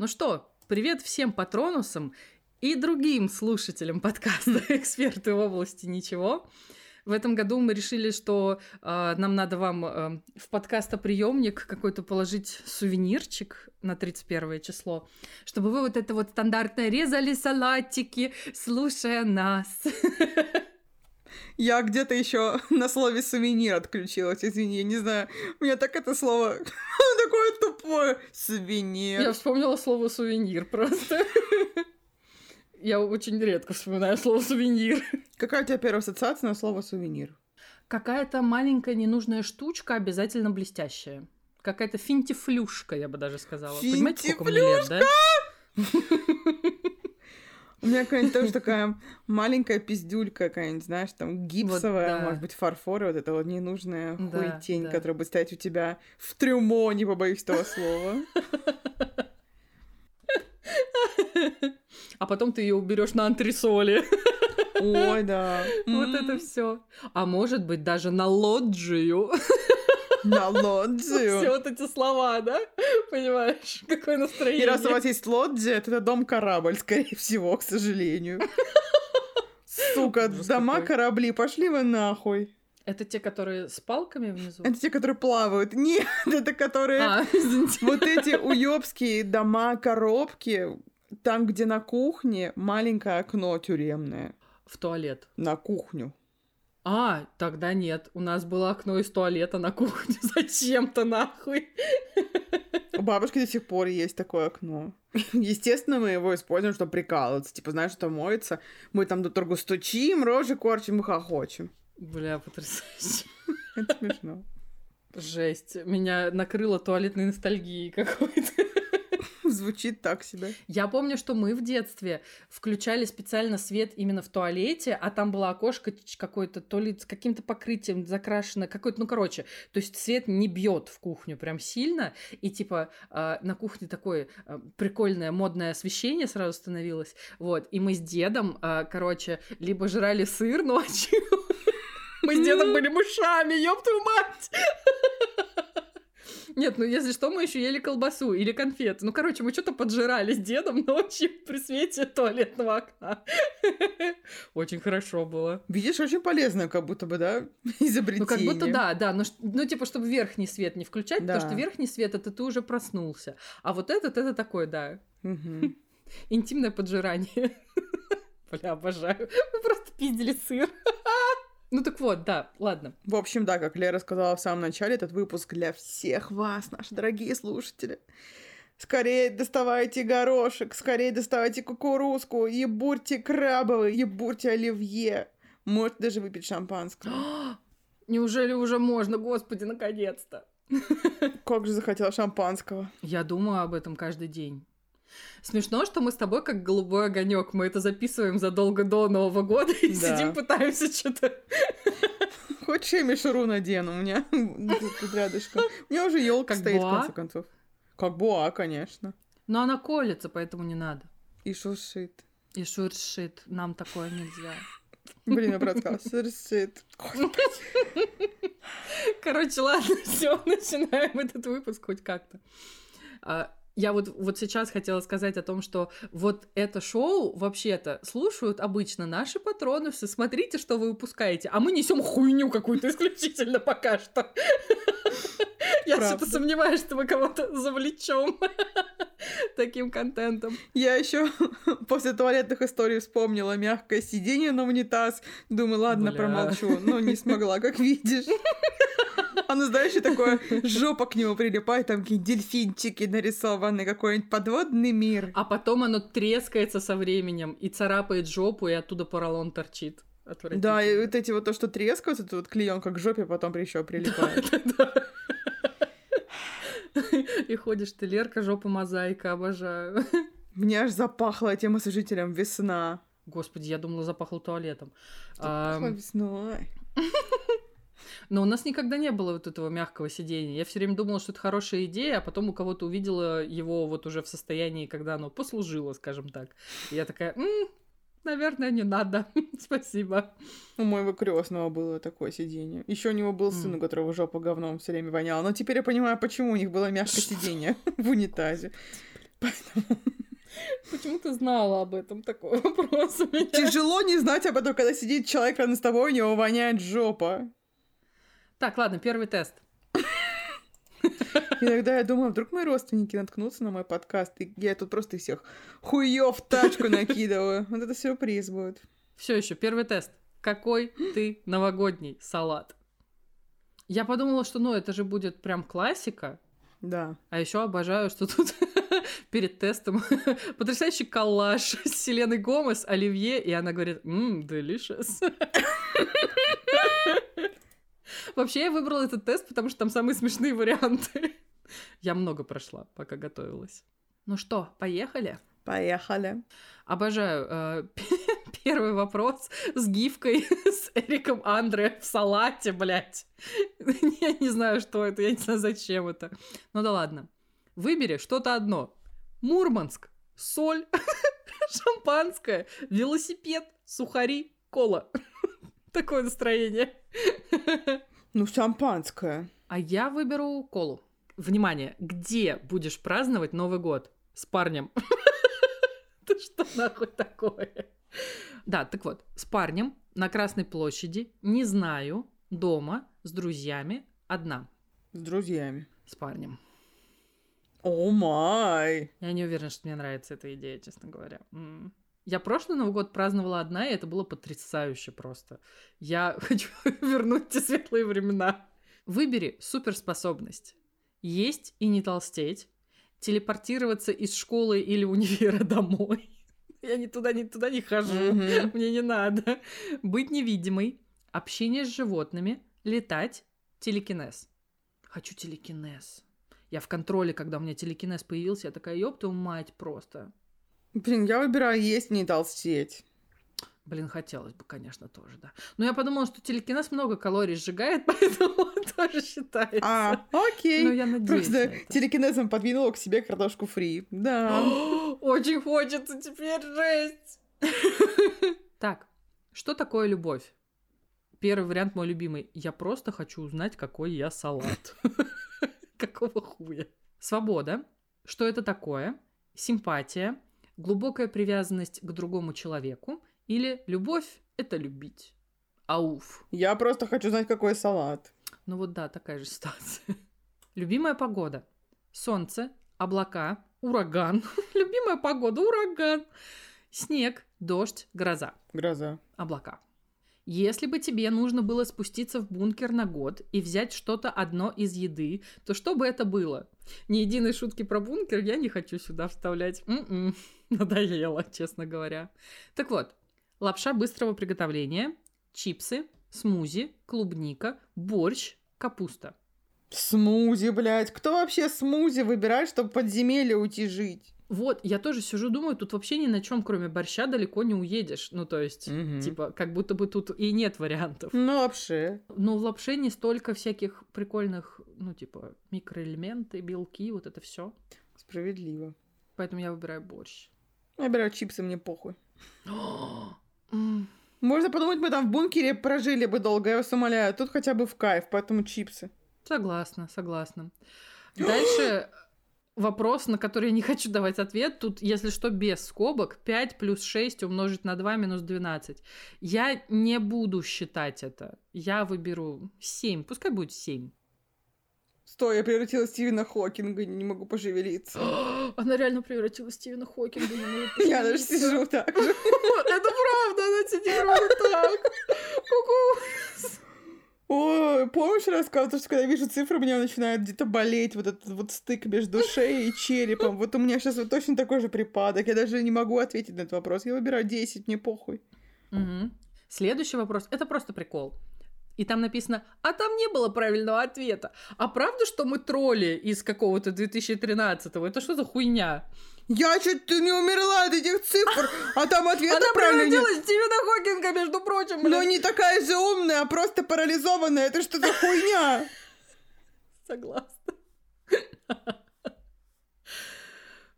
Ну что, привет всем патронусам и другим слушателям подкаста «Эксперты в области ничего». В этом году мы решили, что э, нам надо вам э, в подкастоприемник какой-то положить сувенирчик на 31 число, чтобы вы вот это вот стандартное резали салатики, слушая нас. Я где-то еще на слове сувенир отключилась, извини, я не знаю. У меня так это слово такое тупое. Сувенир. Я вспомнила слово сувенир просто. Я очень редко вспоминаю слово сувенир. Какая у тебя первая ассоциация на слово сувенир? Какая-то маленькая ненужная штучка, обязательно блестящая. Какая-то финтифлюшка, я бы даже сказала. Понимаете, сколько мне лет, да? У меня какая-нибудь тоже такая маленькая пиздюлька какая-нибудь, знаешь, там гипсовая, вот, да. может быть, фарфор, вот эта вот ненужная да, хуетень, да. которая будет стоять у тебя в трюмо, не побоюсь этого слова. А потом ты ее уберешь на антресоли. Ой, да. Вот это все. А может быть, даже на лоджию. На лоджию. Все вот эти слова, да? Понимаешь, какое настроение. И раз у вас есть лоджия, это дом-корабль, скорее всего, к сожалению. Сука, дома корабли, пошли вы нахуй. Это те, которые с палками внизу? Это те, которые плавают. Нет, это которые... А, вот эти уёбские дома-коробки, там, где на кухне маленькое окно тюремное. В туалет? На кухню. А, тогда нет. У нас было окно из туалета на кухне. Зачем-то нахуй. У бабушки до сих пор есть такое окно. Естественно, мы его используем, чтобы прикалываться. Типа, знаешь, что моется. Мы там до торгу стучим, рожи корчим и хохочем. Бля, потрясающе. Это смешно. Жесть. Меня накрыло туалетной ностальгией какой-то. Звучит так себе. Я помню, что мы в детстве включали специально свет именно в туалете, а там было окошко какое-то, то ли с каким-то покрытием закрашено, какое-то, ну, короче, то есть свет не бьет в кухню прям сильно, и типа э, на кухне такое э, прикольное модное освещение сразу становилось, вот, и мы с дедом, э, короче, либо жрали сыр ночью, мы с дедом были мышами, ёб твою мать! Нет, ну если что, мы еще ели колбасу или конфеты. Ну, короче, мы что-то поджирали с дедом ночью при свете туалетного окна. Очень хорошо было. Видишь, очень полезно, как будто бы, да, изобретение. Ну, как будто да, да. Но, ну, типа, чтобы верхний свет не включать, да. потому что верхний свет — это ты уже проснулся. А вот этот — это такой, да. Угу. Интимное поджирание. Бля, обожаю. Мы просто пиздили сыр. Ну так вот, да, ладно. В общем, да, как Лера сказала в самом начале, этот выпуск для всех вас, наши дорогие слушатели. Скорее доставайте горошек, скорее доставайте кукурузку, ебурьте крабовый, ебурьте оливье. Можете даже выпить шампанского. Неужели уже можно? Господи, наконец-то. Как же захотела шампанского. Я думаю об этом каждый день. Смешно, что мы с тобой как голубой огонек. Мы это записываем задолго до Нового года и да. сидим, пытаемся что-то. Хочешь, я мишуру надену? У меня тут рядышком. У меня уже елка стоит, в конце концов. Как буа, конечно. Но она колется, поэтому не надо. И шуршит. И шуршит. Нам такое нельзя. Блин, я брат сказала, шуршит. Короче, ладно, все, начинаем этот выпуск хоть как-то. Я вот, вот сейчас хотела сказать о том, что вот это шоу вообще-то слушают обычно наши патроновцы. Смотрите, что вы выпускаете. А мы несем хуйню какую-то исключительно пока что. Я что-то сомневаюсь, что мы кого-то завлечем таким контентом. Я еще после туалетных историй вспомнила мягкое сиденье на унитаз. Думаю, ладно, промолчу. Но не смогла, как видишь. Оно, знаешь, и такое, жопа к нему прилипает, там какие дельфинчики нарисованы, какой-нибудь подводный мир. А потом оно трескается со временем и царапает жопу, и оттуда поролон торчит. Да, и вот эти вот то, что трескаются, это вот клеенка к жопе потом еще прилипает. И ходишь ты, Лерка, жопа мозаика, обожаю. Мне аж запахло этим освежителем весна. Господи, я думала, запахло туалетом. Запахло весной. Но у нас никогда не было вот этого мягкого сидения. Я все время думала, что это хорошая идея, а потом у кого-то увидела его вот уже в состоянии, когда оно послужило, скажем так. И я такая, м-м, наверное, не надо. Спасибо. У моего крестного было такое сиденье. Еще у него был сын, у которого жопа говном все время воняла. Но теперь я понимаю, почему у них было мягкое сиденье в унитазе. Почему ты знала об этом? Такой вопрос у меня. Тяжело не знать об этом, когда сидит человек рядом с тобой, у него воняет жопа. Так, ладно, первый тест. Иногда я думаю, вдруг мои родственники наткнутся на мой подкаст, и я тут просто всех хуев тачку накидываю. Вот это сюрприз будет. Все еще, первый тест. Какой ты новогодний салат? Я подумала, что ну это же будет прям классика. Да. А еще обожаю, что тут перед тестом потрясающий коллаж с Селеной Гомес, Оливье, и она говорит, ммм, delicious. Вообще я выбрала этот тест, потому что там самые смешные варианты. Я много прошла, пока готовилась. Ну что, поехали? Поехали. Обожаю э, первый вопрос с гифкой с Эриком Андре в салате, блядь. Я не знаю, что это, я не знаю, зачем это. Ну да ладно. Выбери что-то одно. Мурманск, соль, шампанское, велосипед, сухари, кола. Такое настроение. Ну, шампанское. А я выберу колу. Внимание, где будешь праздновать Новый год? С парнем. Ты что нахуй такое? Да, так вот, с парнем на Красной площади, не знаю, дома, с друзьями, одна. С друзьями. С парнем. О май! Я не уверена, что мне нравится эта идея, честно говоря. М. Я прошлый Новый год праздновала одна, и это было потрясающе просто. Я хочу вернуть те светлые времена. Выбери суперспособность. Есть и не толстеть. Телепортироваться из школы или универа домой. Я ни туда, ни туда не хожу. Мгм. Мне не надо. Быть невидимой. Общение с животными. Летать. Телекинез. Хочу телекинез. Я в контроле, когда у меня телекинез появился, я такая, ёб твою мать, просто. Блин, я выбираю есть, не толстеть. Блин, хотелось бы, конечно, тоже, да. Но я подумала, что телекинез много калорий сжигает, поэтому он тоже считается. А, окей. Но я надеюсь Просто на это. телекинезом подвинула к себе картошку фри. Да. Очень хочется теперь жесть. Так, что такое любовь? Первый вариант мой любимый. Я просто хочу узнать, какой я салат. Какого хуя? Свобода. Что это такое? Симпатия. Глубокая привязанность к другому человеку. Или любовь — это любить. Ауф. Я просто хочу знать, какой салат. Ну вот да, такая же ситуация. Любимая погода. Солнце, облака, ураган. Любимая погода, ураган. Снег, дождь, гроза, Гроза. облака. Если бы тебе нужно было спуститься в бункер на год и взять что-то одно из еды, то что бы это было? Ни единой шутки про бункер я не хочу сюда вставлять. М-м, Надоело, честно говоря. Так вот, лапша быстрого приготовления, чипсы, смузи, клубника, борщ, капуста. Смузи, блядь. Кто вообще смузи выбирает, чтобы подземелье уйти жить? Вот, я тоже сижу, думаю, тут вообще ни на чем, кроме борща, далеко не уедешь. Ну, то есть, Мгм. типа, как будто бы тут и нет вариантов. Ну, вообще. Но в лапше не столько всяких прикольных, ну, типа, микроэлементы, белки, вот это все. Справедливо. Поэтому я выбираю борщ. Я выбираю чипсы, мне похуй. Можно подумать, мы там в бункере прожили бы долго, я вас умоляю. Тут хотя бы в кайф, поэтому чипсы. Согласна, согласна. Дальше вопрос, на который я не хочу давать ответ. Тут, если что, без скобок. 5 плюс 6 умножить на 2 минус 12. Я не буду считать это. Я выберу 7. Пускай будет 7. Стой, я превратила Стивена Хокинга, не могу пошевелиться. Она реально превратилась в Стивена Хокинга. не может Я даже сижу так же. Это правда, она сидит ровно так. Ой, помнишь, я рассказывала, что когда я вижу цифры, у меня начинает где-то болеть вот этот вот стык между шеей и черепом. Вот у меня сейчас вот точно такой же припадок. Я даже не могу ответить на этот вопрос. Я выбираю 10, мне похуй. Мгм. Следующий вопрос. Это просто прикол. И там написано, а там не было правильного ответа. А правда, что мы тролли из какого-то 2013-го? Это что за хуйня? Я чуть не умерла от этих цифр, а там ответы Она правильные. превратилась в Стивена Хокинга, между прочим. Но блин. не такая же умная, а просто парализованная. Это что за хуйня? Согласна.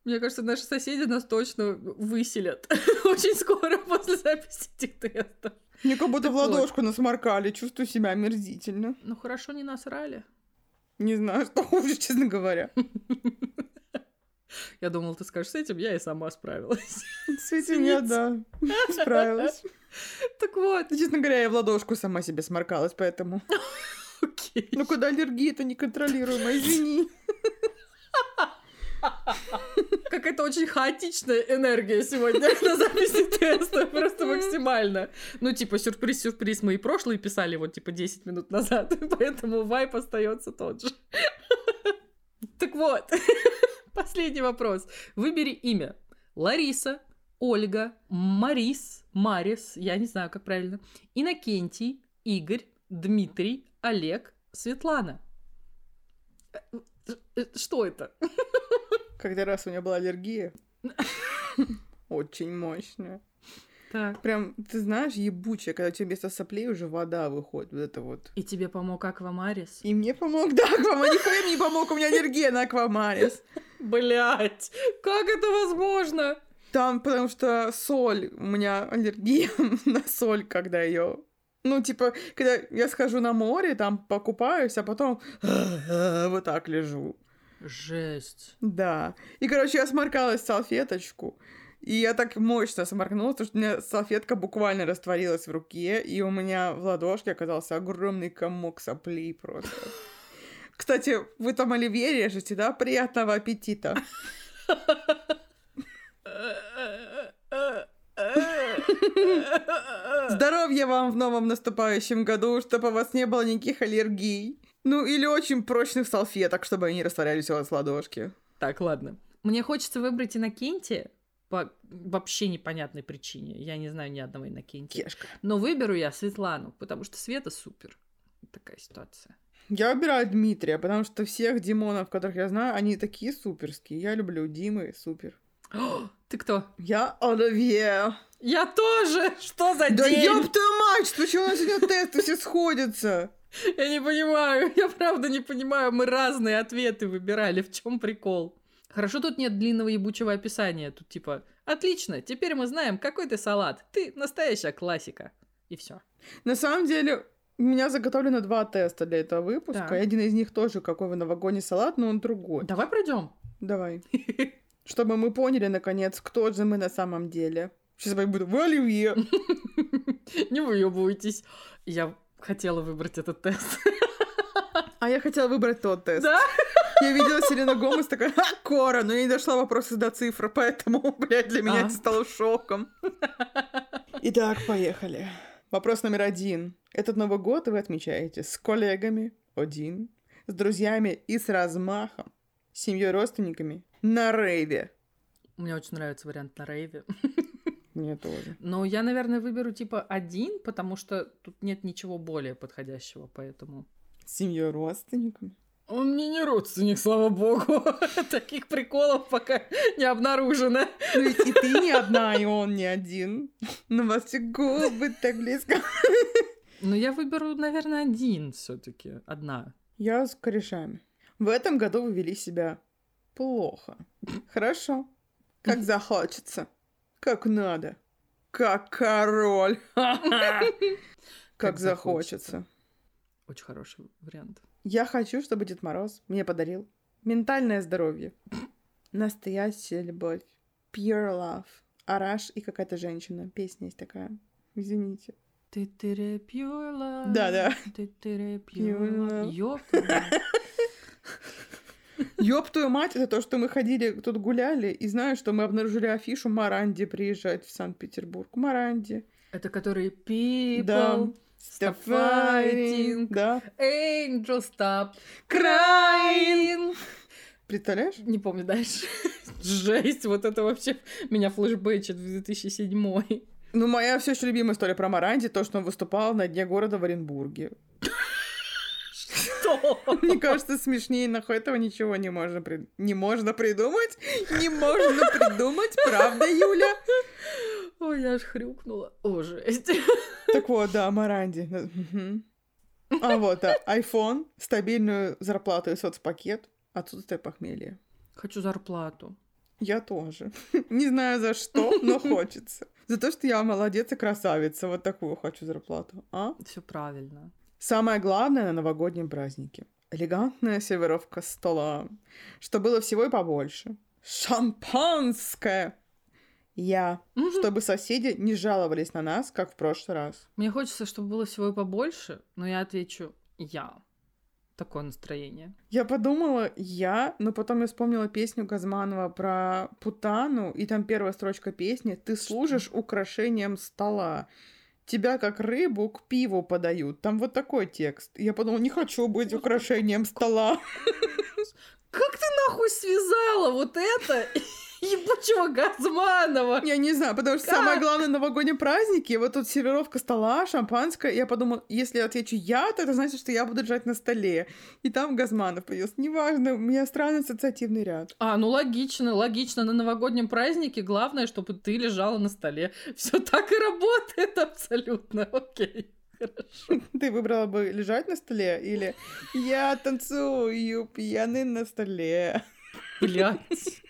Мне кажется, наши соседи нас точно выселят очень скоро после записи этих тестов. Мне как будто Так в вот. ладошку насморкали. Чувствую себя омерзительно. Ну хорошо, не насрали. Не знаю, что хуже, честно говоря. Я думала, ты скажешь, с этим я и сама справилась. С этим я, да, справилась. Так вот. Честно говоря, я в ладошку сама себе сморкалась, поэтому... Окей. Ну, когда аллергия-то неконтролируемая, извини. Какая-то очень хаотичная энергия сегодня на записи теста, просто максимально. Ну, типа, сюрприз-сюрприз, мы и прошлые писали вот, типа, 10 минут назад, поэтому вайп остается тот же. Так вот, последний вопрос. Выбери имя. Лариса, Ольга, Марис, Марис, я не знаю, как правильно, Иннокентий, Игорь, Дмитрий, Олег, Светлана. Э, э, Что это? Когда раз у меня была аллергия, очень мощная. Так. Прям, ты знаешь, ебучая, когда у тебя вместо соплей уже вода выходит, вот это вот. И тебе помог Аквамарис? И мне помог, да, Аквамарис. Нихуя мне не помог, у меня аллергия на Аквамарис. Блять, как это возможно? Там, потому что соль, у меня аллергия на соль, когда ее ну, типа, когда я схожу на море, там покупаюсь, а потом вот так лежу. Жесть. Да. И, короче, я сморкалась в салфеточку. И я так мощно сморкнулась, потому что у меня салфетка буквально растворилась в руке, и у меня в ладошке оказался огромный комок соплей просто. Кстати, вы там оливье режете, да? Приятного аппетита. Здоровья вам в новом наступающем году, чтобы у вас не было никаких аллергий. Ну, или очень прочных салфеток, чтобы они растворялись у вас в ладошке. Так, ладно. Мне хочется выбрать Иннокентия по вообще непонятной причине. Я не знаю ни одного Иннокентия. Кешка. Но выберу я Светлану, потому что Света супер. Такая ситуация. Я выбираю Дмитрия, потому что всех Димонов, которых я знаю, они такие суперские. Я люблю Димы, супер. О, ты кто? Я Оливье. Я тоже! Что за Да день? ёб твою мать, почему у нас сегодня тесты все сходятся? Я не понимаю, я правда не понимаю. Мы разные ответы выбирали. В чем прикол? Хорошо, тут нет длинного ебучего описания. Тут типа, отлично, теперь мы знаем, какой ты салат. Ты настоящая классика. И все. На самом деле, у меня заготовлено два теста для этого выпуска. Так. И один из них тоже какой вы новогодний салат, но он другой. Давай пройдем. Давай. Чтобы мы поняли, наконец, кто же мы на самом деле. Сейчас я буду в Оливье. Не выебывайтесь. Я хотела выбрать этот тест. А я хотела выбрать тот тест. Да? Я видела Селена Гомес, такая, ха, Кора, но я не дошла вопроса до цифры, поэтому, блядь, для меня А. это стало шоком. Итак, поехали. Вопрос номер один. Этот Новый год вы отмечаете с коллегами, один, с друзьями и с размахом, с семьей родственниками на рейве. Мне очень нравится вариант на рейве. Мне тоже. Но я, наверное, выберу типа один, потому что тут нет ничего более подходящего, поэтому... С семьей родственниками. Он мне не родственник, слава богу. Таких приколов пока не обнаружено. Ну ведь и ты не одна, и он не один. Но вас все губы так близко. Но я выберу, наверное, один все-таки. Одна. Я с корешами. В этом году вы вели себя плохо. Хорошо. Как захочется. Как надо. Как король. Как захочется. Очень хороший вариант. Я хочу, чтобы Дед Мороз мне подарил ментальное здоровье. Настоящая любовь. Pure love. Араш и какая-то женщина. Песня есть такая. Извините. Ты тыре pure love. Да-да. Ты тыре Pure pure love. love. Ёпта. Ёб твою мать, это то, что мы ходили, тут гуляли, и знаю, что мы обнаружили афишу Маранди приезжать в Санкт-Петербург. Маранди. Это который people Да. stop fighting. Да. Angel stop Crying. crying. Представляешь? Не помню дальше. Жесть, вот это вообще меня флешбэчит в 2007 Ну, моя все еще любимая история про Маранди, то, что он выступал на дне города в Оренбурге. Мне кажется, смешнее нахуй этого ничего не можно, при- не можно придумать. Не можно придумать, правда, Юля? Ой, я аж хрюкнула. О, жесть. Так вот, да, Маранди. А вот, а, iPhone, стабильную зарплату и соцпакет, отсутствие похмелья. Хочу зарплату. Я тоже. Не знаю за что, но хочется. За то, что я молодец и красавица. Вот такую хочу зарплату. А? Все правильно. Самое главное на новогоднем празднике. Элегантная сервировка стола. Что было всего и побольше. шампанское. Я, чтобы соседи не жаловались на нас, как в прошлый раз. Мне хочется, чтобы было всего и побольше, но я отвечу я. Такое настроение. Я подумала я, но потом я вспомнила песню Газманова про Путану, и там первая строчка песни «Ты служишь украшением стола». Тебя как рыбу к пиву подают. Там вот такой текст. Я подумала, не хочу быть украшением стола. Как ты нахуй связала вот это ебучего Газманова. Я не знаю, потому что как? самое главное новогодние праздники, вот тут сервировка стола, шампанское. Я подумала, если я отвечу я, то это значит, что я буду лежать на столе. И там Газманов появился. Неважно, у меня странный ассоциативный ряд. А, ну логично, логично. На новогоднем празднике главное, чтобы ты лежала на столе. Все так и работает абсолютно. Окей. Хорошо. Ты выбрала бы лежать на столе или я танцую пьяный на столе? Блять.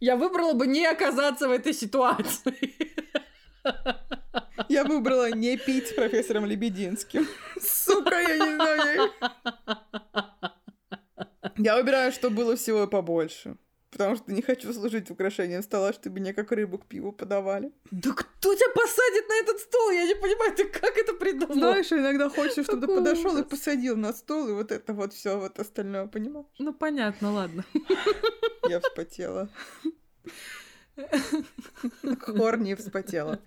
Я выбрала бы не оказаться в этой ситуации. Я выбрала не пить с профессором Лебединским. Сука, я не знаю. Я выбираю, что было всего побольше. Потому что не хочу служить украшением стола, чтобы меня как рыбу к пиву подавали. Да кто тебя посадит на этот стол? Я не понимаю, ты как это придумал? Знаешь, иногда хочется, чтобы ты подошел и посадил на стол, и вот это вот все вот остальное, понимаешь? Ну понятно, ладно. Я вспотела. Хорни вспотела.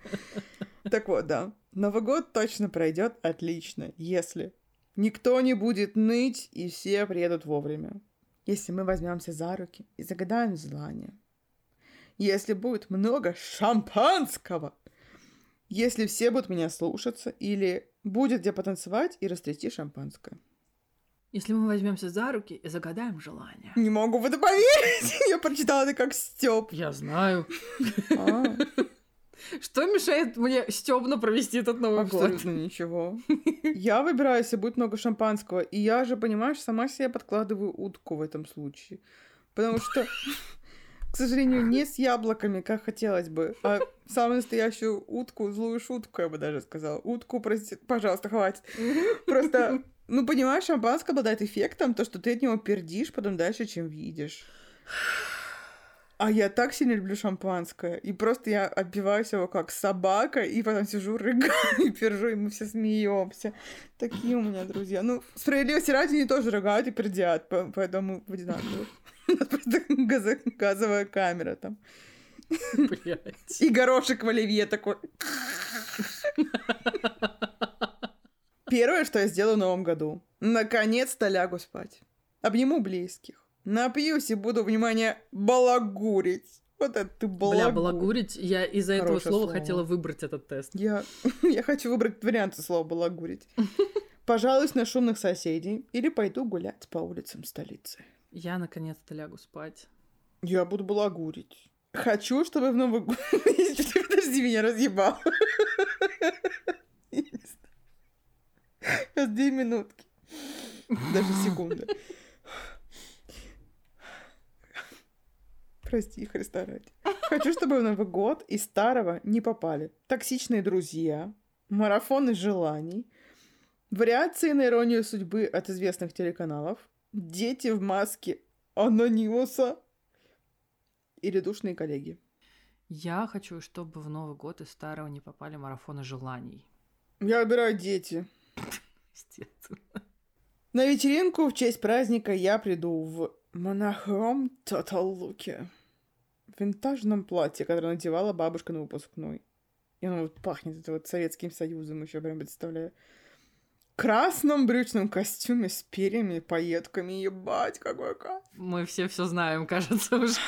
Так вот, да. Новый год точно пройдет отлично, если никто не будет ныть и все приедут вовремя если мы возьмемся за руки и загадаем желание. Если будет много шампанского, если все будут меня слушаться, или будет где потанцевать и растрясти шампанское. Если мы возьмемся за руки и загадаем желание. Не могу в это поверить. Я прочитала это как Степ. Я знаю. Что мешает мне стебно провести этот Новый Абсолютно год? Абсолютно ничего. Я выбираю, если будет много шампанского. И я же, понимаешь, сама себе подкладываю утку в этом случае. Потому что, к сожалению, не с яблоками, как хотелось бы, а самую настоящую утку, злую шутку, я бы даже сказала. Утку, прости, пожалуйста, хватит. Просто, ну, понимаешь, шампанское обладает эффектом, то, что ты от него пердишь потом дальше, чем видишь. А я так сильно люблю шампанское. И просто я отбиваюсь его как собака, и потом сижу, рыгаю и пержу, и мы все смеемся. Такие у меня друзья. Ну, справедливости ради они тоже рыгают и пердят, поэтому в одинаковых. Просто газовая камера там. Блять. И горошек в оливье такой. Первое, что я сделаю в новом году. Наконец-то лягу спать. Обниму близких Напьюсь и буду, внимание, балагурить. Вот это ты балагур. Бля, балагурить. Я из-за этого слова, слово хотела выбрать этот тест. Я, я хочу выбрать варианты слова балагурить. Пожалуюсь на шумных соседей или пойду гулять по улицам столицы. Я наконец-то лягу спать. Я буду балагурить. Хочу, чтобы в Новый год... Подожди, меня разъебал. Сейчас две минутки. Даже секунды. Прости, Христа ради. Хочу, чтобы в Новый год из старого не попали токсичные друзья, марафоны желаний, вариации на иронию судьбы от известных телеканалов, дети в маске анонимуса или душные коллеги. Я хочу, чтобы в Новый год из старого не попали марафоны желаний. Я выбираю дети. Естественно. На вечеринку в честь праздника я приду в монохром Total луке винтажном платье, которое надевала бабушка на выпускной. И оно вот пахнет это вот Советским Союзом, еще прям представляю. Красном брючном костюме с перьями, пайетками. Ебать, какой кайф. Мы все все знаем, кажется, уже.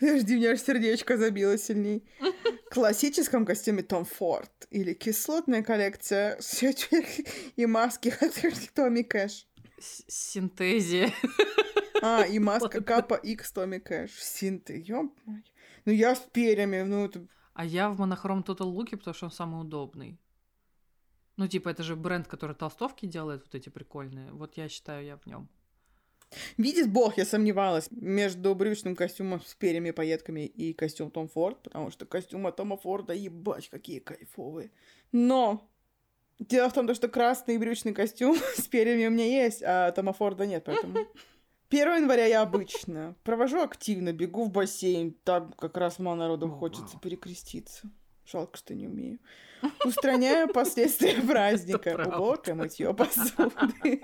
Подожди, у меня аж сердечко забило сильней. классическом костюме Том Форд или кислотная коллекция и маски Томми Кэш. Синтезия. А, и маска Капа X Томми Кэш. Синты, ёп Ну, я с перьями, ну, это... А я в монохром Total Луке, потому что он самый удобный. Ну, типа, это же бренд, который толстовки делает, вот эти прикольные. Вот я считаю, я в нем. Видит бог, я сомневалась между брючным костюмом с перьями, пайетками и костюм Том Форд, потому что костюмы Тома Форда, ебать, какие кайфовые. Но дело в том, что красный брючный костюм с перьями у меня есть, а Тома Форда нет, поэтому 1 января я обычно провожу активно, бегу в бассейн. Там как раз мало народу хочется перекреститься. Жалко, что не умею. Устраняю последствия праздника. Уборка, мытье посуды.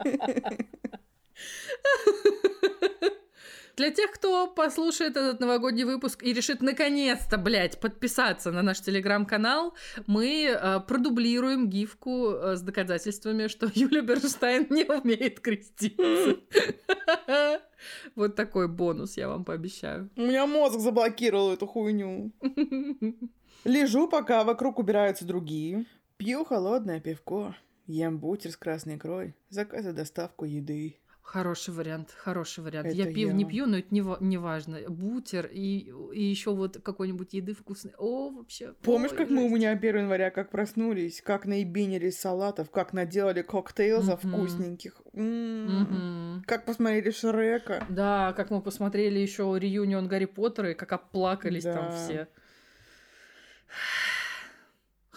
Для тех, кто послушает этот новогодний выпуск и решит наконец-то, блядь, подписаться на наш телеграм-канал, мы э, продублируем гифку э, с доказательствами, что Юля Берштайн не умеет креститься. Вот такой бонус, я вам пообещаю. У меня мозг заблокировал эту хуйню. Лежу, пока вокруг убираются другие. Пью холодное пивко. Ем бутер с красной икрой. Заказываю доставку еды. Хороший вариант, хороший вариант. Это я пиво я. не пью, но это не, не важно. Бутер и, и еще вот какой-нибудь еды вкусной. О, вообще. Помнишь, ой, как мы у жесть. меня 1 января, как проснулись, как наебинились салатов, как наделали коктейльзов Мгм. вкусненьких. М. Мгм. Как посмотрели Шрека. Да, как мы посмотрели еще реюнион Гарри Поттера и как оплакались там Да. все.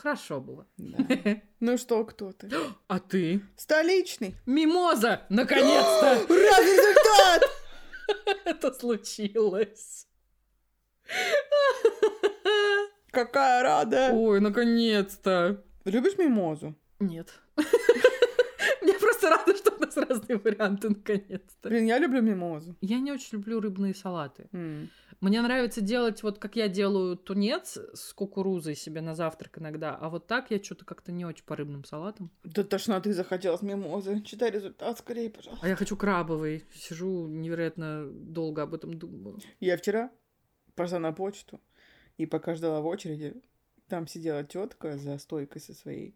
Хорошо было. Да. Ну что, кто ты? А ты? Столичный. Мимоза! Наконец-то! Ура, результат! Это случилось. Какая рада. Ой, наконец-то. Любишь мимозу? Нет. Просто рада, что у нас разные варианты, наконец-то. Блин, я люблю мимозу. Я не очень люблю рыбные салаты. М. Мне нравится делать вот как я делаю тунец с кукурузой себе на завтрак иногда, а вот так я что-то как-то не очень по рыбным салатам. Да тошноты захотелось мимозы. Читай результат скорее, пожалуйста. А я хочу крабовый. Сижу невероятно долго об этом думаю. Я вчера пошла на почту, и пока ждала в очереди, там сидела тетка за стойкой со своей,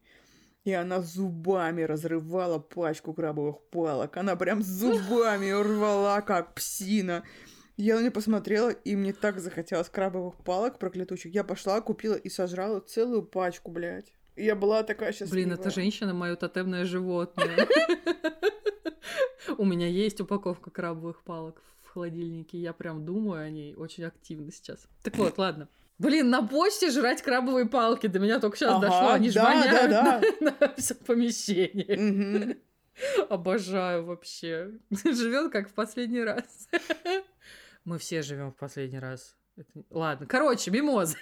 и она зубами разрывала пачку крабовых палок. Она прям зубами рвала, как псина. Я на нее посмотрела, и мне так захотелось крабовых палок проклятучих. Я пошла, купила и сожрала целую пачку, блядь. Я была такая счастливая. Блин, эта женщина мое тотемное животное. У меня есть упаковка крабовых палок в холодильнике. Я прям думаю о ней очень активно сейчас. Так вот, ладно. Блин, на почте жрать крабовые палки. До меня только сейчас Ага, дошло. Они же да, воняют да, на, на все помещение. Мгм. Обожаю вообще. Живет как в последний раз. Мы все живем в последний раз. Это- Ладно, короче, мимоза.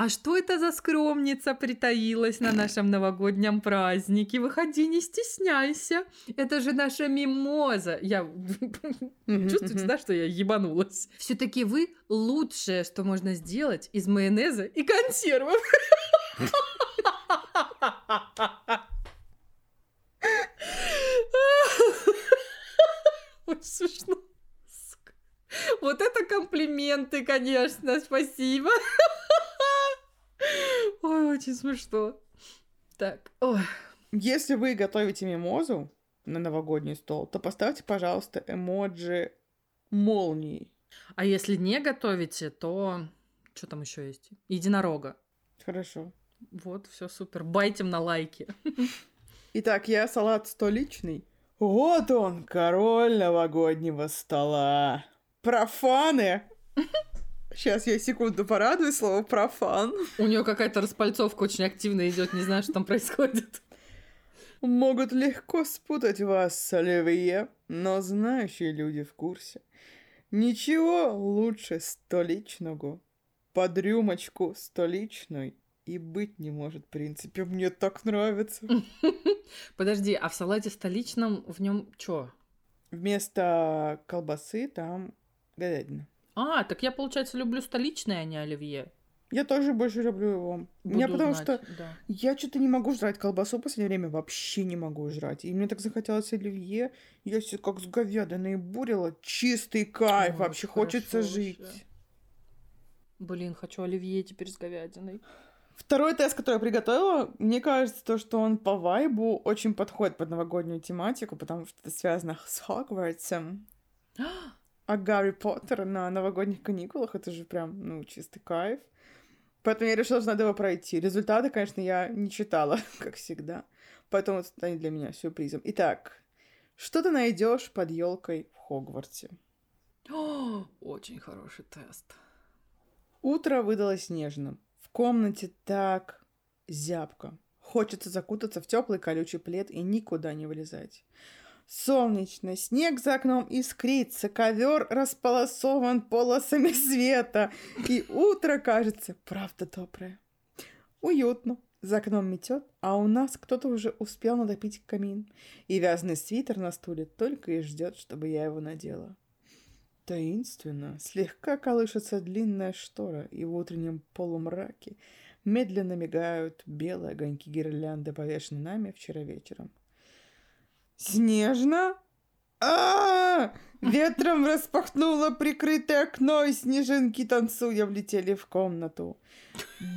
А что это за скромница притаилась на нашем новогоднем празднике? Выходи, не стесняйся. Это же наша мимоза. Я мгм. да, что я ебанулась? Все-таки вы лучшее, что можно сделать из майонеза и консервов. Очень смешно. Вот это комплименты, конечно, спасибо. Очень смешно. Так, ой. Если вы готовите мимозу на новогодний стол, то поставьте, пожалуйста, эмоджи молнии. А если не готовите, то что там еще есть? Единорога. Хорошо. Вот, все супер. Байтим на лайки. Итак, я салат столичный. Вот он, король новогоднего стола. Профаны! Сейчас я секунду порадую слово профан. У нее какая-то распальцовка очень активно идет, не знаю, что там происходит. Могут легко спутать вас с оливье, но знающие люди в курсе. Ничего лучше столичного. Под рюмочку столичной и быть не может, в принципе. Мне так нравится. Подожди, а в салате столичном в нем что? Вместо колбасы там говядина. А, так я, получается, люблю столичное, а не оливье. Я тоже больше люблю его. У меня Буду потому знать, что да. я что-то не могу жрать колбасу в последнее время, вообще не могу жрать. И мне так захотелось оливье, я все как с говядиной бурила. Чистый кайф, Ой, вообще хочется хорошо жить. вообще. Блин, хочу оливье теперь с говядиной. Второй тест, который я приготовила, мне кажется, то, что он по вайбу очень подходит под новогоднюю тематику, потому что это связано с Хогвартсом. А Гарри Поттер на новогодних каникулах, это же прям, ну, чистый кайф. Поэтому я решила, что надо его пройти. Результаты, конечно, я не читала, как всегда. Поэтому это станет для меня сюрпризом. Итак, что ты найдешь под елкой в Хогвартсе? О, Очень хороший тест. Утро выдалось снежным. В комнате так зябко. Хочется закутаться в теплый колючий плед и никуда не вылезать. Солнечно, снег за окном искрится, ковер располосован полосами света, и утро кажется, правда, доброе. Уютно. За окном метет, а у нас кто-то уже успел натопить камин, и вязаный свитер на стуле только и ждет, чтобы я его надела. Таинственно, слегка колышется длинная штора, и в утреннем полумраке медленно мигают белые огоньки гирлянды, повешенные нами вчера вечером. Снежно? А, Ветром распахнуло прикрытое окно, и снежинки танцуя влетели в комнату.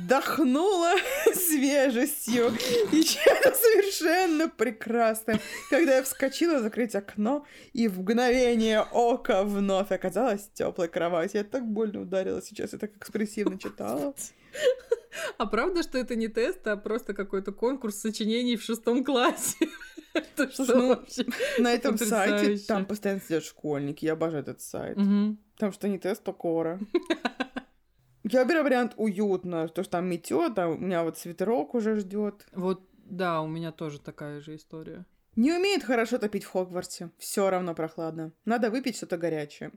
Дохнуло свежестью и чем-то совершенно прекрасным, когда я вскочила закрыть окно, и в мгновение ока вновь оказалась теплой кровать. Я так больно ударила сейчас, я так экспрессивно читала. А правда, что это не тест, а просто какой-то конкурс сочинений в шестом классе? Это что ну, вообще? На этом сайте там постоянно сидят школьники. Я обожаю этот сайт. Потому что не тест, то кора. Я беру вариант уютно, то что там метет, а у меня вот свитерок уже ждет. Вот, да, у меня тоже такая же история. Не умеет хорошо топить в Хогвартсе. Все равно прохладно. Надо выпить что-то горячее.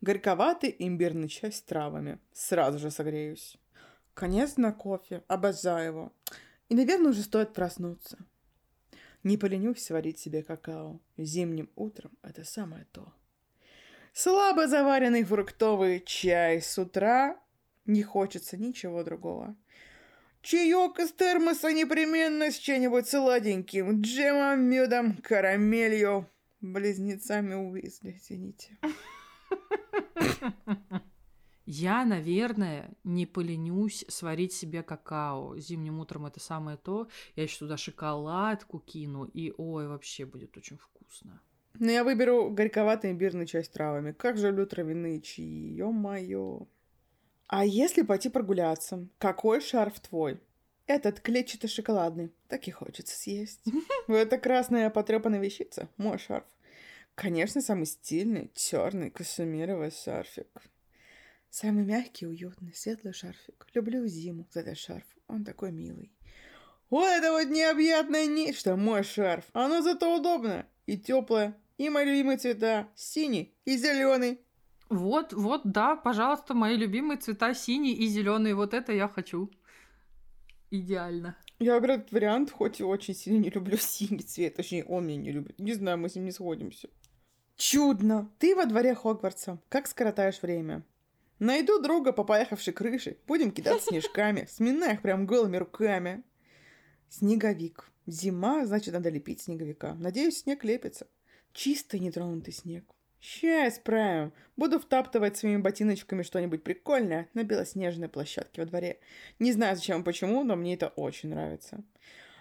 Горьковатый имбирный чай с травами. Сразу же согреюсь. Конечно, кофе. Обожаю его. И, наверное, уже стоит проснуться. Не поленюсь сварить себе какао. Зимним утром это самое то. Слабо заваренный фруктовый чай с утра. Не хочется ничего другого. Чаек из термоса непременно с чем-нибудь сладеньким. Джемом, медом, карамелью. Близнецами Уизли, извините. Я, наверное, не поленюсь сварить себе какао. Зимним утром это самое то. Я еще туда шоколадку кину, и ой, вообще будет очень вкусно. Но я выберу горьковатый имбирный чай с травами. Как же люблю травяные чаи, ё-моё. А если пойти прогуляться? Какой шарф твой? Этот клетчато-шоколадный. Так и хочется съесть. Это красная потрепанная вещица. Мой шарф. Конечно, самый стильный, черный, кашемировый шарфик. Самый мягкий, уютный, светлый шарфик. Люблю зиму за этот шарф. Он такой милый. Вот это вот необъятное нечто, мой шарф. Оно зато удобное и теплое. И мои любимые цвета. Синий и зеленый. Вот, вот, да, пожалуйста, мои любимые цвета синий и зеленый. Вот это я хочу. Идеально. Я выбираю этот вариант, хоть и очень сильно не люблю синий цвет. Точнее, он меня не любит. Не знаю, мы с ним не сходимся. Чудно! Ты во дворе Хогвартса. Как скоротаешь время? Найду друга по поехавшей крыше. Будем кидаться снежками. Сминая их прям голыми руками. Снеговик. Зима, значит, надо лепить снеговика. Надеюсь, снег лепится. Чистый нетронутый снег. Ща исправим. Буду втаптывать своими ботиночками что-нибудь прикольное на белоснежной площадке во дворе. Не знаю, зачем и почему, но мне это очень нравится.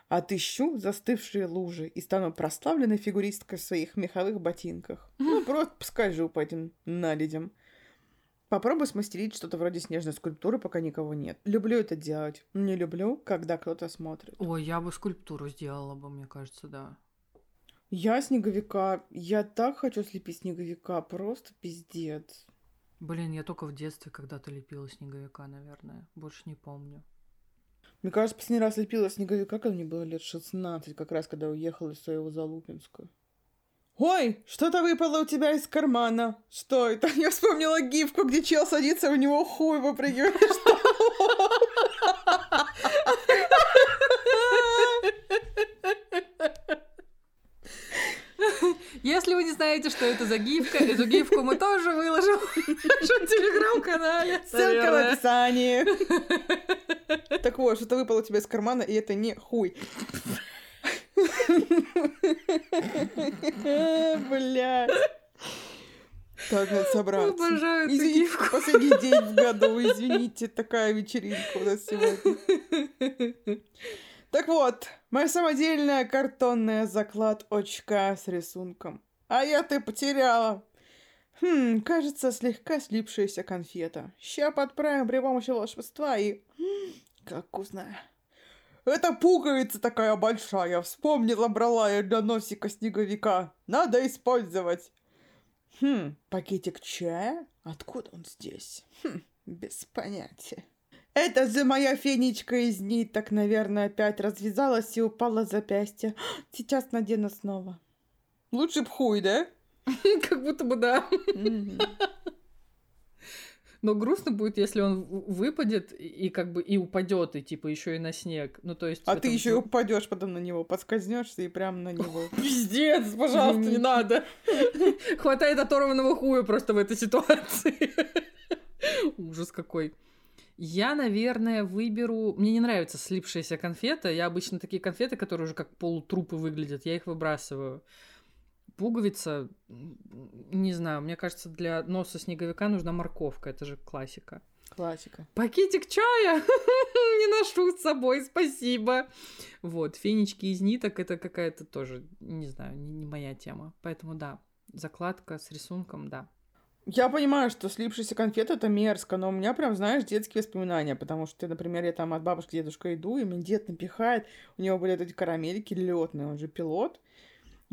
Отыщу застывшие лужи и стану прославленной фигуристкой в своих меховых ботинках. Ну, просто скажу по этим наледям. Попробуй смастерить что-то вроде снежной скульптуры, пока никого нет. Люблю это делать. Не люблю, когда кто-то смотрит. Ой, я бы скульптуру сделала бы, мне кажется, да. Я снеговика. Я так хочу слепить снеговика. Просто пиздец. Блин, я только в детстве когда-то лепила снеговика, наверное. Больше не помню. Мне кажется, последний раз лепила снеговика, когда мне было лет 16, как раз когда уехала из своего Залупинска. Ой, что-то выпало у тебя из кармана. Что это? Я вспомнила гифку, где чел садится, у него хуй выпрыгивает. из Если вы не знаете, что это за гифка, эту гифку мы тоже выложим в нашем телеграм-канале. Ссылка в описании. Так вот, что-то выпало у тебя из кармана, и это не хуй. Блядь. Так, надо собраться. Обожаю эту гифку. последний день в году, извините, такая вечеринка у нас сегодня. Так вот, моя самодельная картонная заклад очка с рисунком. А я ты потеряла. Хм, кажется, слегка слипшаяся конфета. Ща подправим при помощи волшебства и... Как вкусно. Это пуговица такая большая. Вспомнила, брала я для носика снеговика. Надо использовать. Хм, пакетик чая? Откуда он здесь? Хм, без понятия. Это же моя фенечка из ниток, наверное, опять развязалась и упала с запястья. Сейчас надену снова. Лучше б хуй, да? Как будто бы да. Но грустно будет, если он выпадет и как бы и упадет, и типа еще и на снег. Ну, то есть... А ты еще и упадешь потом на него, подскользнешься и прям на него. Пиздец, пожалуйста, не надо. Хватает оторванного хуя просто в этой ситуации. Ужас какой. Я, наверное, выберу... Мне не нравится слипшаяся конфета. Я обычно такие конфеты, которые уже как полутрупы выглядят, я их выбрасываю. Пуговица, не знаю, мне кажется, для носа снеговика нужна морковка. Это же классика. Классика. Пакетик чая не ношу с собой, спасибо. Вот, фенечки из ниток это какая-то тоже, не знаю, не, не моя тема. Поэтому да, закладка с рисунком, да. Я понимаю, что слипшиеся конфеты это мерзко, но у меня прям, знаешь, детские воспоминания, потому что, например, я там от бабушки дедушка иду, и мне дед напихает, у него были вот эти карамельки летные, он же пилот,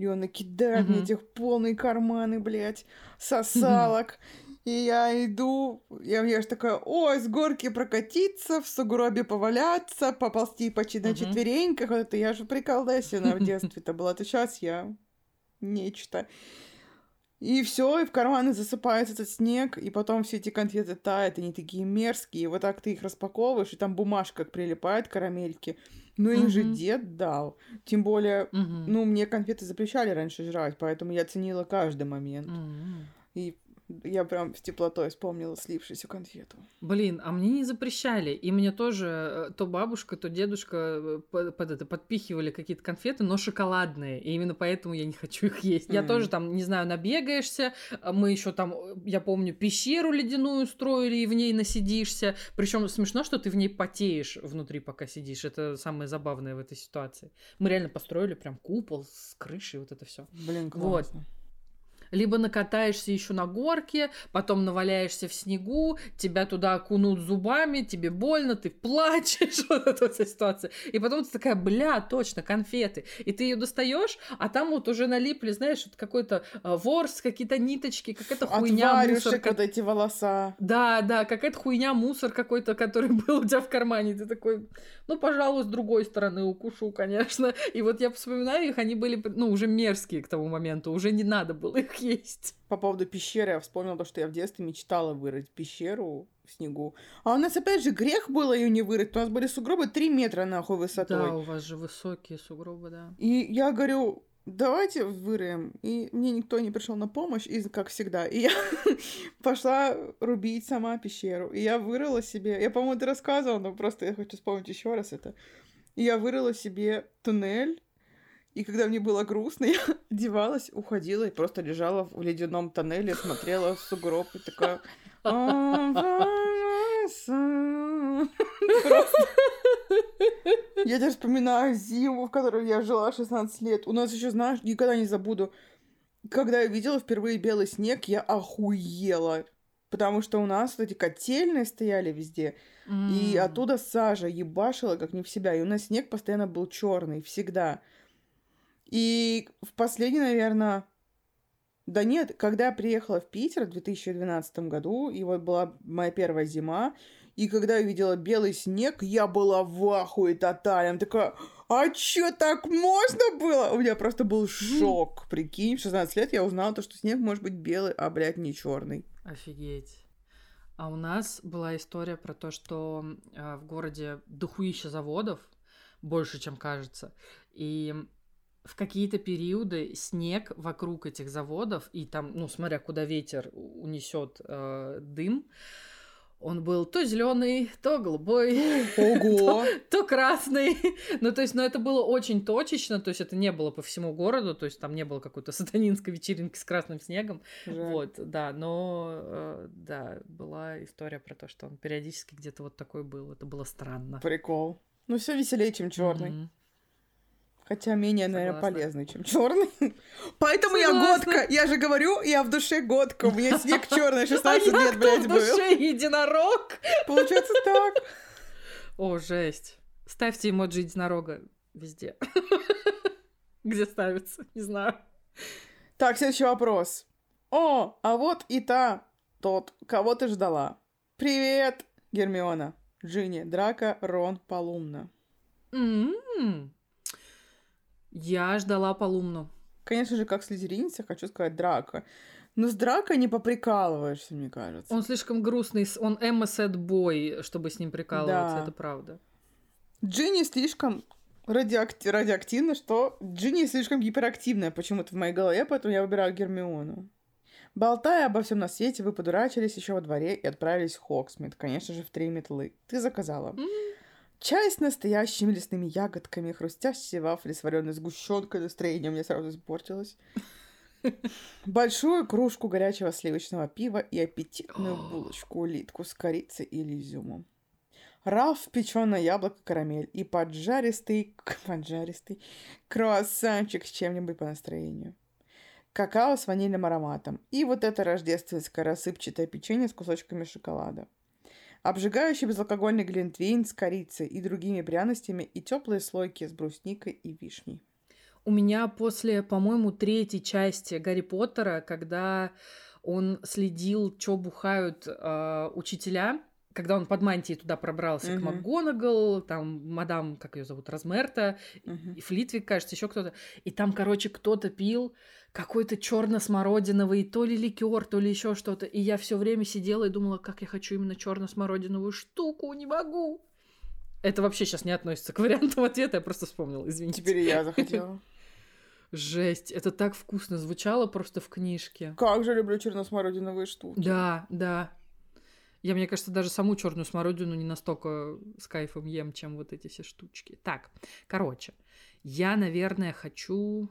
и он накидает мне Мгм. этих полные карманы, блядь, сосалок. И я иду, я, я же такая, ой, с горки прокатиться, в сугробе поваляться, поползти почти на четвереньках. Вот это я же приколдесина в детстве-то была. То сейчас я нечто. И все, и в карманы засыпается этот снег, и потом все эти конфеты тают, они такие мерзкие, и вот так ты их распаковываешь, и там бумажка как прилипает, карамельки. Ну их же Мгм. дед дал. Тем более, Мгм. ну, мне конфеты запрещали раньше жрать, поэтому я ценила каждый момент. М. И я прям с теплотой вспомнила слившуюся конфету. Блин, а мне не запрещали. И мне тоже э, то бабушка, то дедушка э, под, под это, подпихивали какие-то конфеты, но шоколадные. И именно поэтому я не хочу их есть. Я М. тоже там, не знаю, набегаешься. а Мы еще там, э, я помню, пещеру ледяную строили, и в ней насидишься. Причем смешно, что ты в ней потеешь внутри, пока сидишь. Это самое забавное в этой ситуации. Мы реально построили прям купол с крышей, вот это все. Блин, Вот. Либо накатаешься еще на горке, потом наваляешься в снегу, тебя туда окунут зубами, тебе больно, ты плачешь, вот эта вся ситуация. И потом ты такая, бля, точно, конфеты. И ты ее достаешь, а там вот уже налипли, знаешь, вот какой-то а, ворс, какие-то ниточки, какая-то хуйня, варежек мусор. как- вот эти волоса. Да, да, какая-то хуйня, мусор какой-то, который был у тебя в кармане. Ты такой, ну, пожалуй, с другой стороны укушу, конечно. И вот я вспоминаю их, они были, ну, уже мерзкие к тому моменту, уже не надо было их есть. По поводу пещеры я вспомнила то, что я в детстве мечтала вырыть пещеру в снегу. А у нас опять же грех было ее не вырыть. У нас были сугробы 3 метра нахуй высотой. Да, у вас же высокие сугробы, да. И я говорю, давайте вырыем. И мне никто не пришел на помощь, и, как всегда. И я пошла рубить сама пещеру. И я вырыла себе... Я, по-моему, ты рассказывала, но просто я хочу вспомнить еще раз это. И я вырыла себе туннель. И когда мне было грустно, я одевалась, уходила и просто лежала в ледяном тоннеле, смотрела в сугроб и такая... Я даже вспоминаю зиму, в которой я жила 16 лет. У нас еще, знаешь, никогда не забуду, когда я видела впервые белый снег, я охуела. Потому что у нас вот эти котельные стояли везде, и М. оттуда сажа ебашила как не в себя. И у нас снег постоянно был черный, всегда. И в последний, наверное, да нет, когда я приехала в Питер в 2012 году, и вот была моя первая зима, и когда я видела белый снег, я была в ахуе тотальном. Такая, а чё, так можно было? У меня просто был шок, прикинь. В 16 лет я узнала то, что снег может быть белый, а, блядь, не черный. Офигеть. А у нас была история про то, что а, в городе дохуища заводов, больше, чем кажется, и в какие-то периоды снег вокруг этих заводов, и там, ну, смотря куда ветер унесет дым, он был то зеленый, то голубой, Ого! то красный. Ну, то есть, ну, это было очень точечно, то есть это не было по всему городу, то есть там не было какой-то сатанинской вечеринки с красным снегом. Жаль. Вот, да, но, э, да, была история про то, что он периодически где-то вот такой был, это было странно. Прикол. Ну, все веселее, чем черный. Мгм. Хотя менее, наверное, Согласна. полезный, чем черный. Поэтому я Согласна. годка. Я же говорю, я в душе годка. У меня снег черный, А 16 я лет, блядь, в был. душе единорог? Получается так. О, жесть. Ставьте эмоджи единорога везде. Где ставится, не знаю. Так, следующий вопрос. О, а вот и та, тот, кого ты ждала. Привет, Гермиона. Джинни, Драка, Рон, Полумна. М. Я ждала Полумну. Конечно же, как слезеринец, хочу сказать Драка. Но с Дракой не поприкалываешься, мне кажется. Он слишком грустный, он Эмма Сэд Бой, чтобы с ним прикалываться, Да. это правда. Джинни слишком радиоакти- радиоактивна, что Джинни слишком гиперактивная почему-то в моей голове, поэтому я выбираю Гермиону. Болтая обо всем на свете, вы подурачились еще во дворе и отправились в Хоксмит, конечно же, в три метлы. Ты заказала. М. Чай с настоящими лесными ягодками, хрустящие вафли с вареной сгущенкой, настроение у меня сразу испортилось. Большую кружку горячего сливочного пива и аппетитную булочку улитку с корицей или изюмом. Раф, печеное яблоко, карамель и поджаристый, поджаристый круассанчик с чем-нибудь по настроению. Какао с ванильным ароматом. И вот это рождественское рассыпчатое печенье с кусочками шоколада. Обжигающий безалкогольный глинтвейн с корицей и другими пряностями и теплые слойки с брусникой и вишней. У меня после, по-моему, третьей части Гарри Поттера, когда он следил, что бухают э, учителя, когда он под мантией туда пробрался к Мгм. МакГонагал, там мадам, как ее зовут, Размерта, Мгм. и Флитвик, кажется, еще кто-то. И там, короче, кто-то пил какой-то черно-смородиновый то ли ликер, то ли еще что-то. И я все время сидела и думала, как я хочу именно черно-смородиновую штуку, не могу. Это вообще сейчас не относится к вариантам ответа, я просто вспомнила, извините. Теперь я захотела. Жесть, это так вкусно звучало просто в книжке. Как же люблю черносмородиновые штуки. Да, да. Я, мне кажется, даже саму черную смородину не настолько с кайфом ем, чем вот эти все штучки. Так, короче, я, наверное, хочу...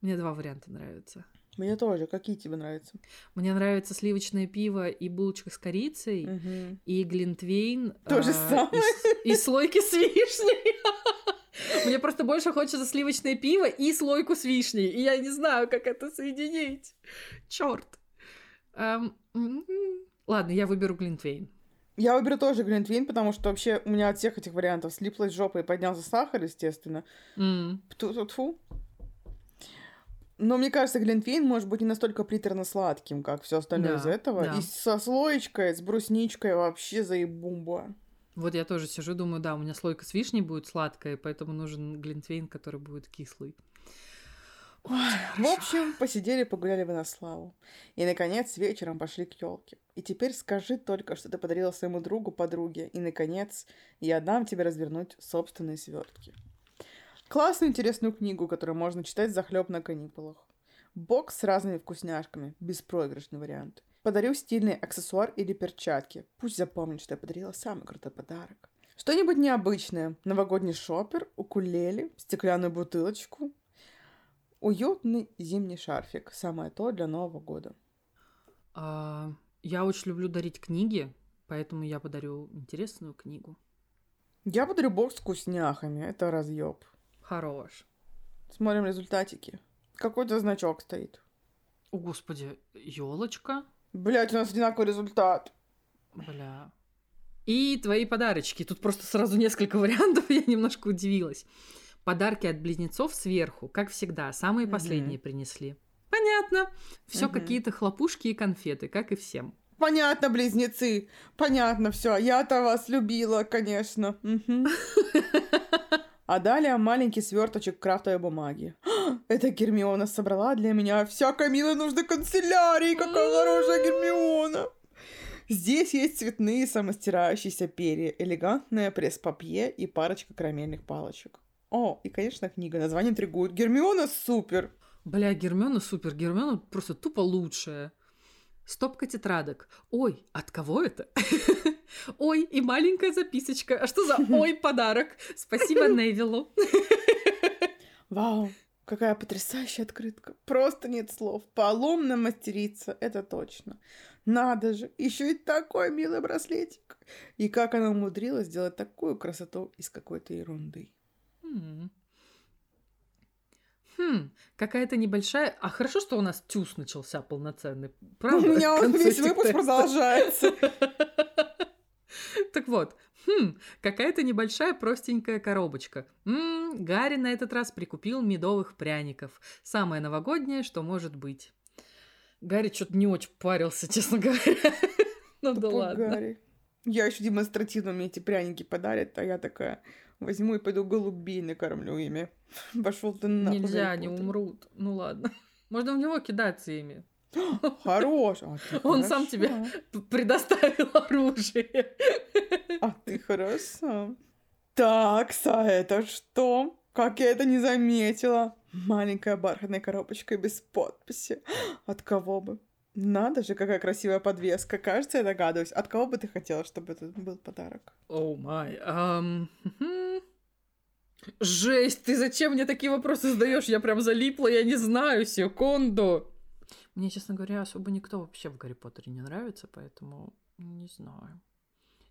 Мне два варианта нравятся. Мне тоже. Какие тебе нравятся? Мне нравится сливочное пиво и булочка с корицей, Мгм. и глинтвейн. То же а, самое. И, и слойки с вишней. Мне просто больше хочется сливочное пиво и слойку с вишней. И я не знаю, как это соединить. Черт. Ладно, я выберу глинтвейн. Я выберу тоже глинтвейн, потому что вообще у меня от всех этих вариантов слиплась жопа и поднялся сахар, естественно. М, Тьфу. Но мне кажется, глинтвейн может быть не настолько приторно-сладким, как все остальное Да, из этого. да. И со слоечкой, с брусничкой вообще заебумба. Вот я тоже сижу, думаю, да, у меня слойка с вишней будет сладкая, поэтому нужен глинтвейн, который будет кислый. В общем, посидели, погуляли вы на славу. И, наконец, вечером пошли к елке. И теперь скажи только, что ты подарила своему другу подруге. И, наконец, я дам тебе развернуть собственные свертки. Классную интересную книгу, которую можно читать за хлеб на каникулах. Бокс с разными вкусняшками. Беспроигрышный вариант. Подарю стильный аксессуар или перчатки. Пусть запомнит, что я подарила самый крутой подарок. Что-нибудь необычное. Новогодний шопер, укулеле, стеклянную бутылочку, Уютный зимний шарфик. Самое то для Нового года. А, я очень люблю дарить книги, поэтому я подарю интересную книгу. Я подарю бокс с вкусняхами. Это разъеб. Хорош. Смотрим результатики. Какой-то значок стоит. О, господи, елочка. Блять, у нас одинаковый результат. Бля. И твои подарочки. Тут просто сразу несколько вариантов, я немножко удивилась. Подарки от близнецов сверху, как всегда, самые Мгм. последние принесли. Понятно. Все Мгм. какие-то хлопушки и конфеты, как и всем. Понятно, близнецы. Понятно все. Я-то вас любила, конечно. А далее маленький сверточек крафтовой бумаги. Это Гермиона собрала для меня всякой милой нужной канцелярии. Какая хорошая Гермиона. Здесь есть цветные самостирающиеся перья, элегантное пресс-папье и парочка карамельных палочек. О, и, конечно, книга. Название интригует. Гермиона супер. Бля, Гермиона супер. Гермиона просто тупо лучшая. Стопка тетрадок. Ой, от кого это? Ой, и маленькая записочка. А что за ой подарок? Спасибо Невилу. Вау, какая потрясающая открытка. Просто нет слов. Поломно мастерица, это точно. Надо же, еще и такой милый браслетик. И как она умудрилась сделать такую красоту из какой-то ерунды. М. Хм, какая-то небольшая... А хорошо, что у нас тюз начался полноценный. Правда? У меня концу весь выпуск продолжается. Так вот, хм, какая-то небольшая простенькая коробочка. М, Гарри на этот раз прикупил медовых пряников. Самое новогоднее, что может быть. Гарри что-то не очень парился, честно говоря. Ну да ладно. Гарри. Я еще демонстративно мне эти пряники подарят, а я такая возьму и пойду голубей накормлю ими. Пошел ты на Нельзя, они умрут. Ну ладно. Можно в него кидаться ими. Хорош. А Он сам тебе предоставил оружие. А ты хорошо. Так, а это что? Как я это не заметила? Маленькая бархатная коробочка без подписи. От кого бы? Надо же, какая красивая подвеска. Кажется, я догадываюсь. От кого бы ты хотела, чтобы это был подарок? О май. Жесть, ты зачем мне такие вопросы задаешь? Я прям залипла, я не знаю, секунду. Мне, честно говоря, особо никто вообще в Гарри Поттере не нравится, поэтому не знаю.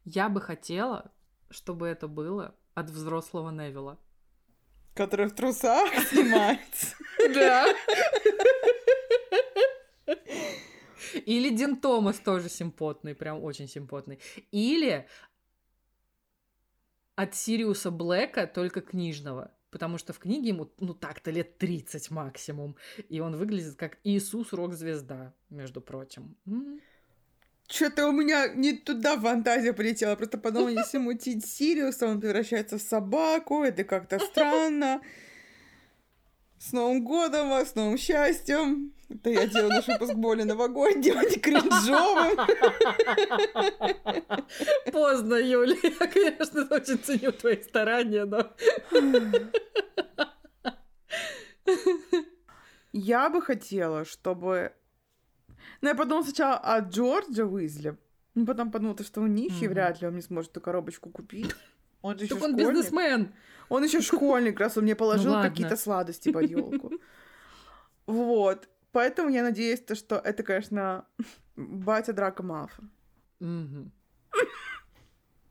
Я бы хотела, чтобы это было от взрослого Невилла. Который в трусах снимается. Да. Или Дин Томас тоже симпотный, прям очень симпотный. Или от Сириуса Блэка, только книжного. Потому что в книге ему, ну так-то, лет 30 максимум. И он выглядит как Иисус рок-звезда, между прочим. Что-то у меня не туда фантазия полетела. Просто подумала, если мутить Сириуса, он превращается в собаку. Это как-то странно. С Новым годом вас, с новым счастьем. Это я делаю наш выпуск более новогодним, делать кринжовым. Поздно, Юля. Я, конечно, очень ценю твои старания, но... Я бы хотела, чтобы... Ну, я подумала сначала о Джорджа Уизли. Ну, потом подумала, что у нищий, вряд ли он не сможет эту коробочку купить. Он же еще он бизнесмен. Он еще школьник, раз он мне положил ну, какие-то сладости под елку. Вот. Поэтому я надеюсь, то, что это, конечно, батя Драка Малфа.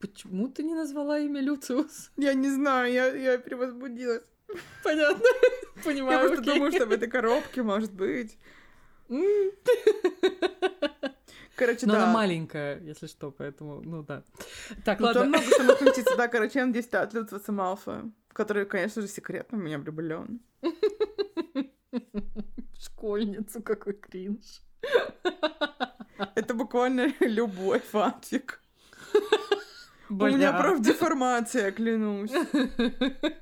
Почему ты не назвала имя Люциус? Я не знаю, я, я перевозбудилась. Понятно. Понимаю. Я просто окей. думаю, что в этой коробке может быть. Короче, Но да. она маленькая, если что, поэтому, ну да. Так, ну, ладно. Там много что крутится, да, короче, я надеюсь, от Люциуса Малфа, который, конечно же, секретно меня влюблен. Школьницу, какой кринж. Это буквально любой фантик. Бля. У меня профдеформация, клянусь.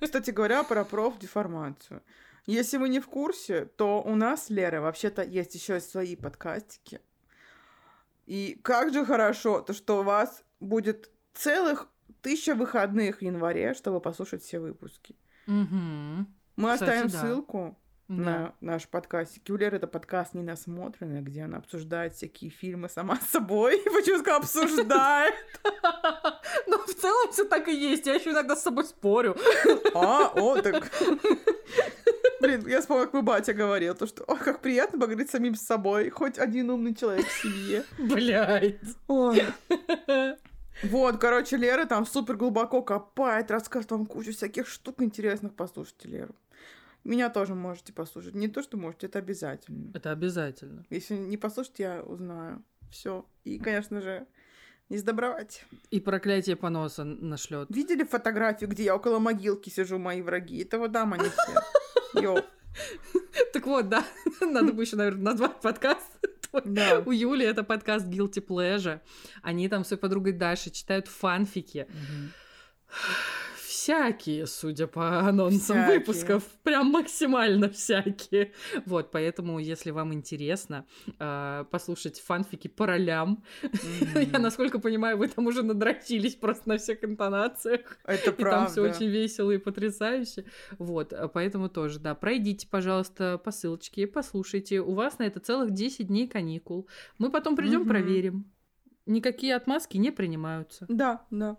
Кстати говоря, про профдеформацию. Если вы не в курсе, то у нас, Лера, вообще-то есть еще свои подкастики. И как же хорошо, то что у вас будет целых тысяча выходных в январе, чтобы послушать все выпуски. Угу. Мы Кстати, оставим да. ссылку да. на наш подкаст. Кюлер это подкаст ненасмотренный, где она обсуждает всякие фильмы сама с собой. Почему сказала обсуждает? Ну, в целом все так и есть. Я еще иногда с собой спорю. А, о, так... Блин, я вспомнила, как мой батя говорил, то, что, о, как приятно поговорить самим с собой, хоть один умный человек в семье. Блядь. Ой. Вот, короче, Лера там супер глубоко копает, рассказывает вам кучу всяких штук интересных. Послушайте Леру. Меня тоже можете послушать. Не то, что можете, это обязательно. Это обязательно. Если не послушать, я узнаю. Все. И, конечно же, не сдобровать. И проклятие поноса нашлет. Видели фотографию, где я около могилки сижу, мои враги? Это вот дам они все. Йоу. Так вот, да, надо бы еще, наверное, назвать подкаст. Да. У Юли это подкаст Guilty Pleasure. Они там с своей подругой Дашей читают фанфики. Угу всякие, судя по анонсам всякие. выпусков, прям максимально всякие. Вот, поэтому, если вам интересно э, послушать фанфики по ролям, mm-hmm. я, насколько понимаю, вы там уже надрочились просто на всех интонациях. Это и правда. там все очень весело и потрясающе. Вот, а поэтому тоже, да, пройдите, пожалуйста, по ссылочке, послушайте. У вас на это целых 10 дней каникул. Мы потом придем, mm-hmm. проверим. Никакие отмазки не принимаются. Да, да.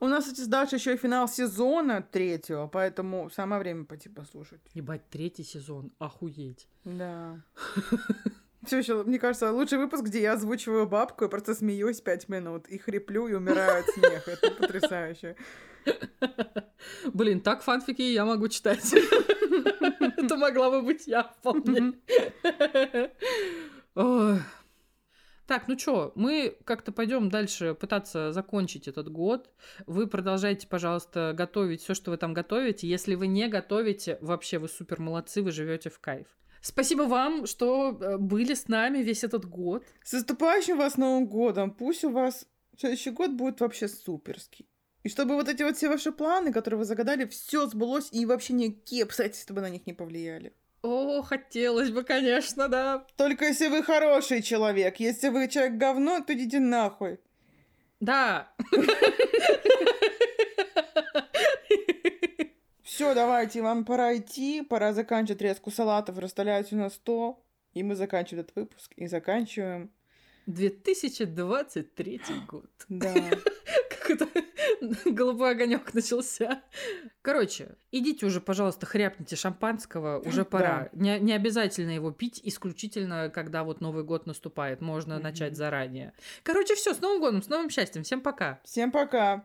У нас, кстати, дальше еще и финал сезона третьего, поэтому самое время пойти послушать. Ебать, третий сезон, охуеть. Да. Все еще, мне кажется, лучший выпуск, где я озвучиваю бабку и просто смеюсь пять минут и хриплю и умираю от смеха. Это потрясающе. Блин, так фанфики я могу читать. Это могла бы быть я вполне. Так, ну что, мы как-то пойдем дальше пытаться закончить этот год. Вы продолжайте, пожалуйста, готовить все, что вы там готовите. Если вы не готовите, вообще вы супер молодцы, вы живете в кайф. Спасибо вам, что э, были с нами весь этот год. С наступающим вас Новым годом! Пусть у вас Следующий год будет вообще суперский. И чтобы вот эти вот все ваши планы, которые вы загадали, все сбылось, и вообще никакие обстоятельства на них не повлияли. О, хотелось бы, конечно, да. Только если вы хороший человек. Если вы человек говно, то идите нахуй. Да. Все, давайте, вам пора идти, пора заканчивать резку салатов, расставлять на стол. И мы заканчиваем этот выпуск и заканчиваем 2023 год. Да. Как это голубой огонек начался. Короче, идите уже, пожалуйста, хряпните шампанского, уже пора. Не, не обязательно его пить исключительно, когда вот Новый год наступает. Можно начать заранее. Короче, все, с Новым годом, с новым счастьем. Всем пока. Всем пока.